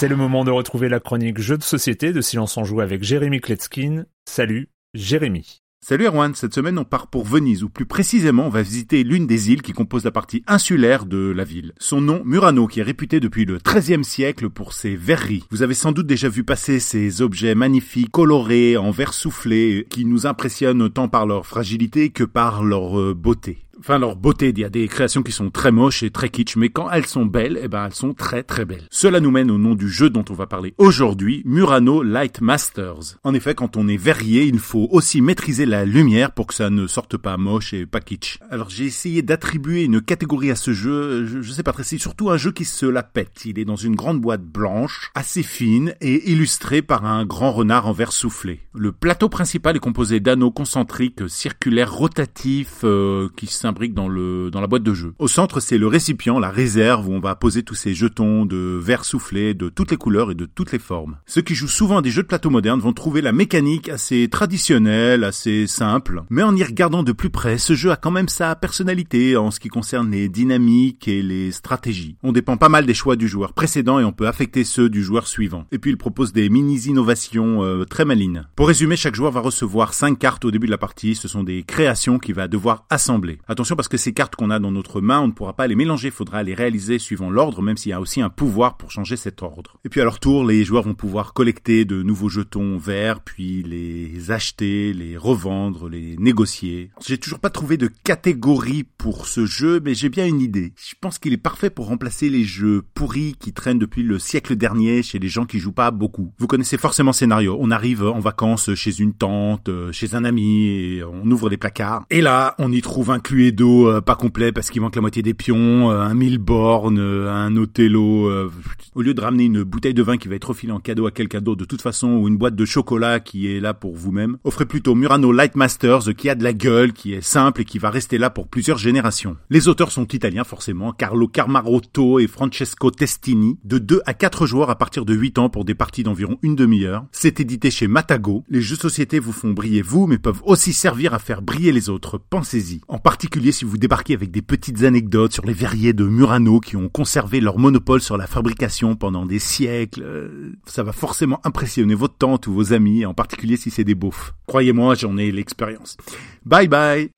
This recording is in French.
C'est le moment de retrouver la chronique Jeux de société de Silence en Joue avec Jérémy Kletskin. Salut, Jérémy. Salut Erwan, cette semaine on part pour Venise, ou plus précisément on va visiter l'une des îles qui composent la partie insulaire de la ville. Son nom, Murano, qui est réputé depuis le XIIIe siècle pour ses verreries. Vous avez sans doute déjà vu passer ces objets magnifiques, colorés, en verre soufflé, qui nous impressionnent tant par leur fragilité que par leur euh, beauté enfin leur beauté. Il y a des créations qui sont très moches et très kitsch, mais quand elles sont belles, eh ben elles sont très très belles. Cela nous mène au nom du jeu dont on va parler aujourd'hui, Murano Light Masters. En effet, quand on est verrier, il faut aussi maîtriser la lumière pour que ça ne sorte pas moche et pas kitsch. Alors j'ai essayé d'attribuer une catégorie à ce jeu, je, sais pas très, c'est surtout un jeu qui se la pète. Il est dans une grande boîte blanche, assez fine et illustré par un grand renard en verre soufflé. Le plateau principal est composé d'anneaux concentriques circulaires rotatifs euh, qui brique dans le dans la boîte de jeu. Au centre, c'est le récipient, la réserve où on va poser tous ces jetons de verre soufflé de toutes les couleurs et de toutes les formes. Ceux qui jouent souvent des jeux de plateau modernes vont trouver la mécanique assez traditionnelle, assez simple, mais en y regardant de plus près, ce jeu a quand même sa personnalité en ce qui concerne les dynamiques et les stratégies. On dépend pas mal des choix du joueur précédent et on peut affecter ceux du joueur suivant. Et puis il propose des mini-innovations euh, très malines. Pour résumer, chaque joueur va recevoir 5 cartes au début de la partie, ce sont des créations qu'il va devoir assembler. Attention parce que ces cartes qu'on a dans notre main, on ne pourra pas les mélanger, il faudra les réaliser suivant l'ordre, même s'il y a aussi un pouvoir pour changer cet ordre. Et puis à leur tour, les joueurs vont pouvoir collecter de nouveaux jetons verts, puis les acheter, les revendre, les négocier. J'ai toujours pas trouvé de catégorie pour ce jeu, mais j'ai bien une idée. Je pense qu'il est parfait pour remplacer les jeux pourris qui traînent depuis le siècle dernier chez les gens qui jouent pas beaucoup. Vous connaissez forcément le scénario. On arrive en vacances chez une tante, chez un ami, et on ouvre les placards. Et là, on y trouve inclus euh, pas complet parce qu'il manque la moitié des pions, euh, un mille bornes, euh, un Othello. au lieu de ramener une bouteille de vin qui va être refilée en cadeau à quelqu'un d'autre de toute façon ou une boîte de chocolat qui est là pour vous-même, offrez plutôt Murano Light Masters qui a de la gueule, qui est simple et qui va rester là pour plusieurs générations. Les auteurs sont italiens forcément, Carlo Carmarotto et Francesco Testini, de 2 à 4 joueurs à partir de 8 ans pour des parties d'environ une demi-heure. C'est édité chez Matago. Les jeux de société vous font briller vous, mais peuvent aussi servir à faire briller les autres. Pensez-y. En particulier si vous débarquez avec des petites anecdotes sur les verriers de Murano qui ont conservé leur monopole sur la fabrication pendant des siècles. Euh, ça va forcément impressionner votre tante ou vos amis, en particulier si c'est des beaufs. Croyez-moi, j'en ai l'expérience. Bye bye